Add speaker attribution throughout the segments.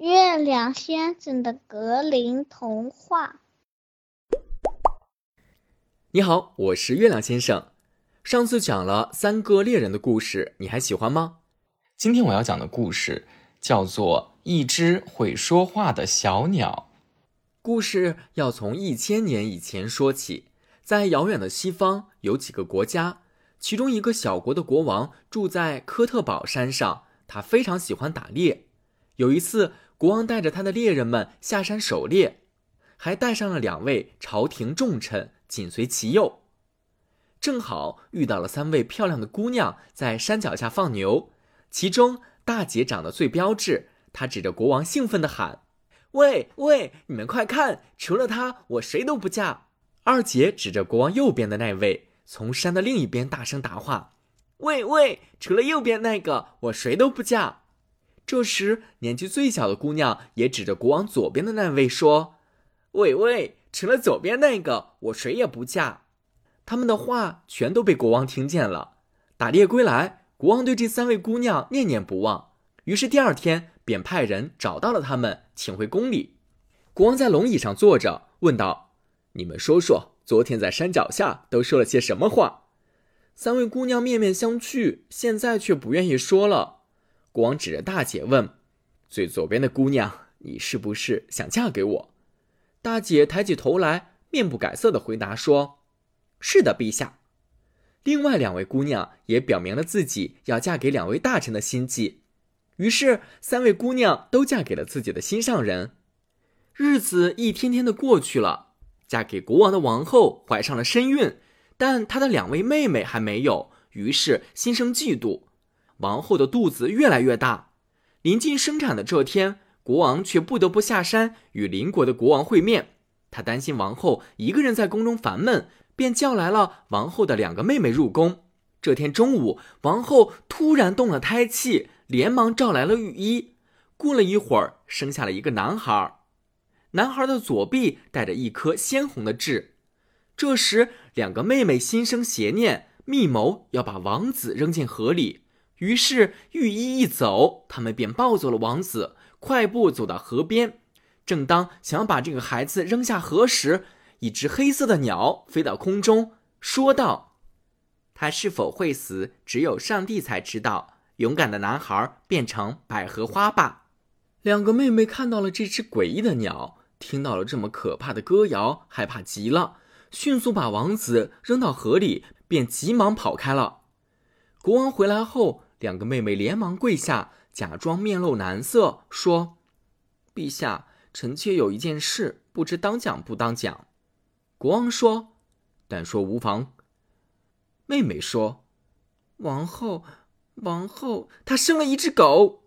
Speaker 1: 月亮先生的格林童话。
Speaker 2: 你好，我是月亮先生。上次讲了三个猎人的故事，你还喜欢吗？
Speaker 3: 今天我要讲的故事叫做《一只会说话的小鸟》。
Speaker 2: 故事要从一千年以前说起，在遥远的西方有几个国家，其中一个小国的国王住在科特堡山上，他非常喜欢打猎。有一次，国王带着他的猎人们下山狩猎，还带上了两位朝廷重臣紧随其右。正好遇到了三位漂亮的姑娘在山脚下放牛，其中大姐长得最标致，她指着国王兴奋地喊：“喂喂，你们快看，除了她，我谁都不嫁。”二姐指着国王右边的那位，从山的另一边大声答话：“喂喂，除了右边那个，我谁都不嫁。”这时，年纪最小的姑娘也指着国王左边的那位说：“喂喂，除了左边那个，我谁也不嫁。”他们的话全都被国王听见了。打猎归来，国王对这三位姑娘念念不忘，于是第二天便派人找到了他们，请回宫里。国王在龙椅上坐着，问道：“你们说说，昨天在山脚下都说了些什么话？”三位姑娘面面相觑，现在却不愿意说了。国王指着大姐问：“最左边的姑娘，你是不是想嫁给我？”大姐抬起头来，面不改色的回答说：“是的，陛下。”另外两位姑娘也表明了自己要嫁给两位大臣的心迹，于是三位姑娘都嫁给了自己的心上人。日子一天天的过去了，嫁给国王的王后怀上了身孕，但她的两位妹妹还没有，于是心生嫉妒。王后的肚子越来越大，临近生产的这天，国王却不得不下山与邻国的国王会面。他担心王后一个人在宫中烦闷，便叫来了王后的两个妹妹入宫。这天中午，王后突然动了胎气，连忙召来了御医。过了一会儿，生下了一个男孩。男孩的左臂带着一颗鲜红的痣。这时，两个妹妹心生邪念，密谋要把王子扔进河里。于是御医一走，他们便抱走了王子，快步走到河边。正当想把这个孩子扔下河时，一只黑色的鸟飞到空中，说道：“他是否会死，只有上帝才知道。”勇敢的男孩变成百合花吧。两个妹妹看到了这只诡异的鸟，听到了这么可怕的歌谣，害怕极了，迅速把王子扔到河里，便急忙跑开了。国王回来后。两个妹妹连忙跪下，假装面露难色，说：“陛下，臣妾有一件事，不知当讲不当讲。”国王说：“但说无妨。”妹妹说：“王后，王后，她生了一只狗。”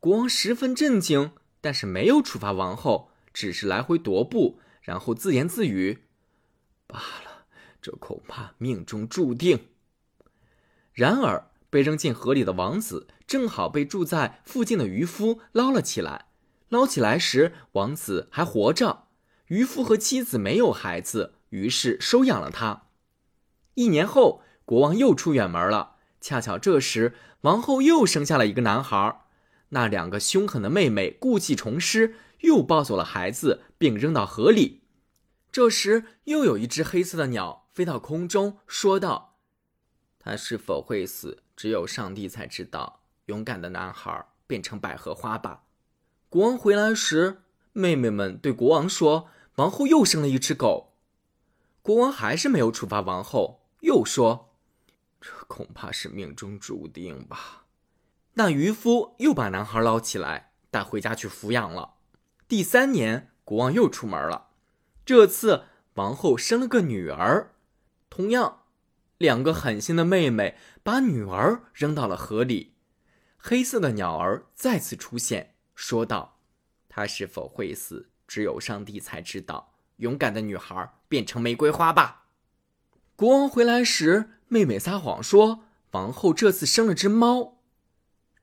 Speaker 2: 国王十分震惊，但是没有处罚王后，只是来回踱步，然后自言自语：“罢了，这恐怕命中注定。”然而。被扔进河里的王子正好被住在附近的渔夫捞了起来。捞起来时，王子还活着。渔夫和妻子没有孩子，于是收养了他。一年后，国王又出远门了。恰巧这时，王后又生下了一个男孩。那两个凶狠的妹妹故技重施，又抱走了孩子，并扔到河里。这时，又有一只黑色的鸟飞到空中，说道：“他是否会死？”只有上帝才知道。勇敢的男孩变成百合花吧。国王回来时，妹妹们对国王说：“王后又生了一只狗。”国王还是没有处罚王后，又说：“这恐怕是命中注定吧。”那渔夫又把男孩捞起来，带回家去抚养了。第三年，国王又出门了。这次，王后生了个女儿。同样。两个狠心的妹妹把女儿扔到了河里，黑色的鸟儿再次出现，说道：“她是否会死，只有上帝才知道。”勇敢的女孩变成玫瑰花吧。国王回来时，妹妹撒谎说王后这次生了只猫。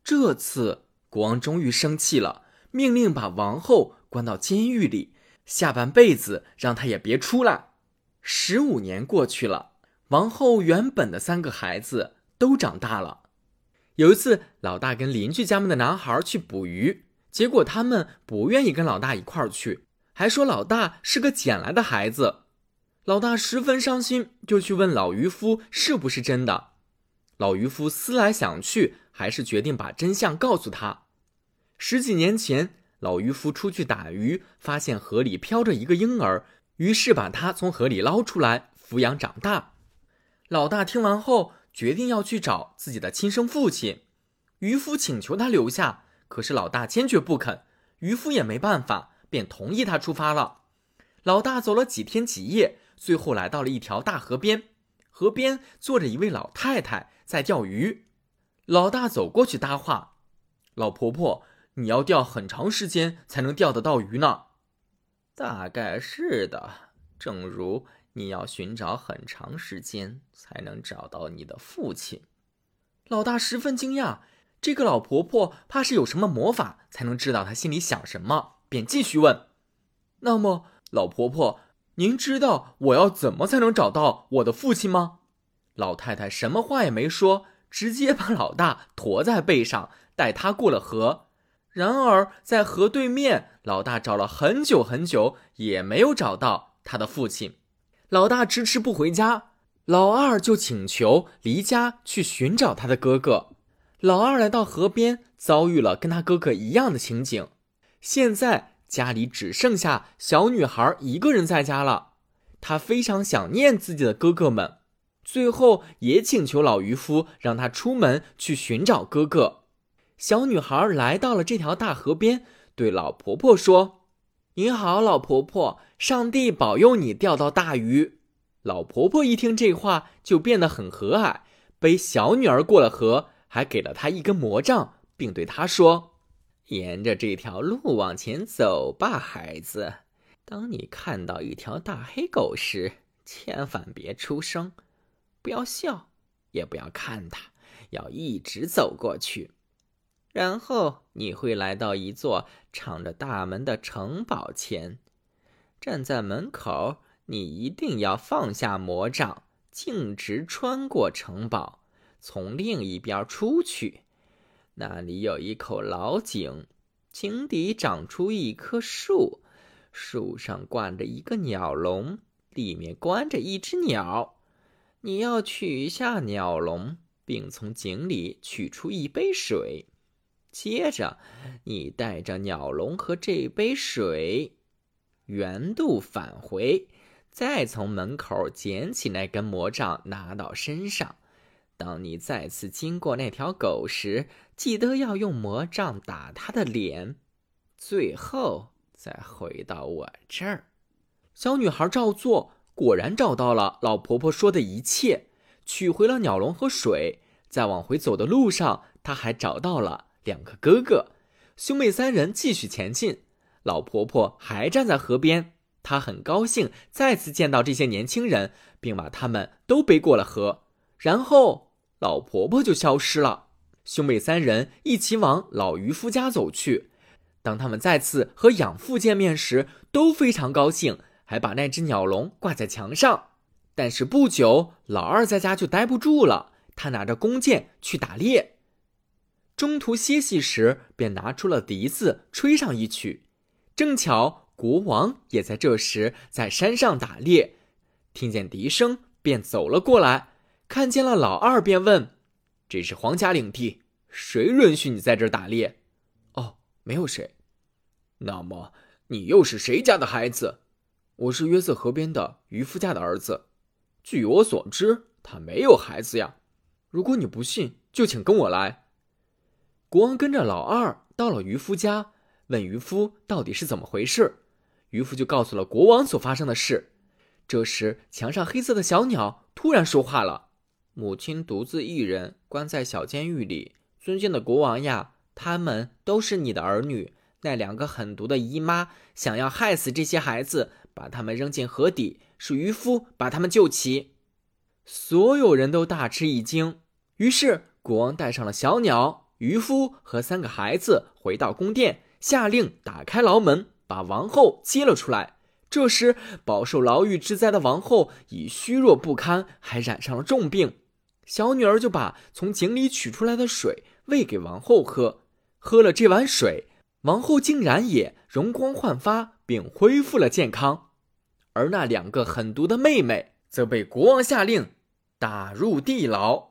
Speaker 2: 这次国王终于生气了，命令把王后关到监狱里，下半辈子让她也别出来。十五年过去了。王后原本的三个孩子都长大了。有一次，老大跟邻居家们的男孩去捕鱼，结果他们不愿意跟老大一块儿去，还说老大是个捡来的孩子。老大十分伤心，就去问老渔夫是不是真的。老渔夫思来想去，还是决定把真相告诉他。十几年前，老渔夫出去打鱼，发现河里漂着一个婴儿，于是把他从河里捞出来抚养长大。老大听完后，决定要去找自己的亲生父亲。渔夫请求他留下，可是老大坚决不肯。渔夫也没办法，便同意他出发了。老大走了几天几夜，最后来到了一条大河边，河边坐着一位老太太。在钓鱼，老大走过去搭话：“老婆婆，你要钓很长时间才能钓得到鱼呢。”“
Speaker 4: 大概是的，正如你要寻找很长时间才能找到你的父亲。”
Speaker 2: 老大十分惊讶，这个老婆婆怕是有什么魔法才能知道她心里想什么，便继续问：“那么，老婆婆，您知道我要怎么才能找到我的父亲吗？”老太太什么话也没说，直接把老大驮在背上，带他过了河。然而在河对面，老大找了很久很久，也没有找到他的父亲。老大迟迟不回家，老二就请求离家去寻找他的哥哥。老二来到河边，遭遇了跟他哥哥一样的情景。现在家里只剩下小女孩一个人在家了，她非常想念自己的哥哥们。最后也请求老渔夫让他出门去寻找哥哥。小女孩来到了这条大河边，对老婆婆说：“你好，老婆婆，上帝保佑你钓到大鱼。”老婆婆一听这话，就变得很和蔼，背小女儿过了河，还给了她一根魔杖，并对她说：“
Speaker 4: 沿着这条路往前走吧，孩子。当你看到一条大黑狗时，千万别出声。”不要笑，也不要看它，要一直走过去。然后你会来到一座敞着大门的城堡前，站在门口。你一定要放下魔杖，径直穿过城堡，从另一边出去。那里有一口老井，井底长出一棵树，树上挂着一个鸟笼，里面关着一只鸟。你要取下鸟笼，并从井里取出一杯水。接着，你带着鸟笼和这杯水原路返回，再从门口捡起那根魔杖，拿到身上。当你再次经过那条狗时，记得要用魔杖打它的脸。最后，再回到我这儿。
Speaker 2: 小女孩照做。果然找到了老婆婆说的一切，取回了鸟笼和水。在往回走的路上，她还找到了两个哥哥。兄妹三人继续前进。老婆婆还站在河边，她很高兴再次见到这些年轻人，并把他们都背过了河。然后，老婆婆就消失了。兄妹三人一起往老渔夫家走去。当他们再次和养父见面时，都非常高兴。还把那只鸟笼挂在墙上，但是不久，老二在家就待不住了。他拿着弓箭去打猎，中途歇息时，便拿出了笛子吹上一曲。正巧国王也在这时在山上打猎，听见笛声，便走了过来，看见了老二，便问：“这是皇家领地，谁允许你在这儿打猎？”“哦，没有谁。”“那么你又是谁家的孩子？”我是约瑟河边的渔夫家的儿子，据我所知，他没有孩子呀。如果你不信，就请跟我来。国王跟着老二到了渔夫家，问渔夫到底是怎么回事。渔夫就告诉了国王所发生的事。这时，墙上黑色的小鸟突然说话了：“
Speaker 4: 母亲独自一人关在小监狱里，尊敬的国王呀，他们都是你的儿女。那两个狠毒的姨妈想要害死这些孩子。”把他们扔进河底，是渔夫把他们救起。
Speaker 2: 所有人都大吃一惊。于是国王带上了小鸟、渔夫和三个孩子，回到宫殿，下令打开牢门，把王后接了出来。这时，饱受牢狱之灾的王后已虚弱不堪，还染上了重病。小女儿就把从井里取出来的水喂给王后喝。喝了这碗水，王后竟然也容光焕发，并恢复了健康，而那两个狠毒的妹妹则被国王下令打入地牢。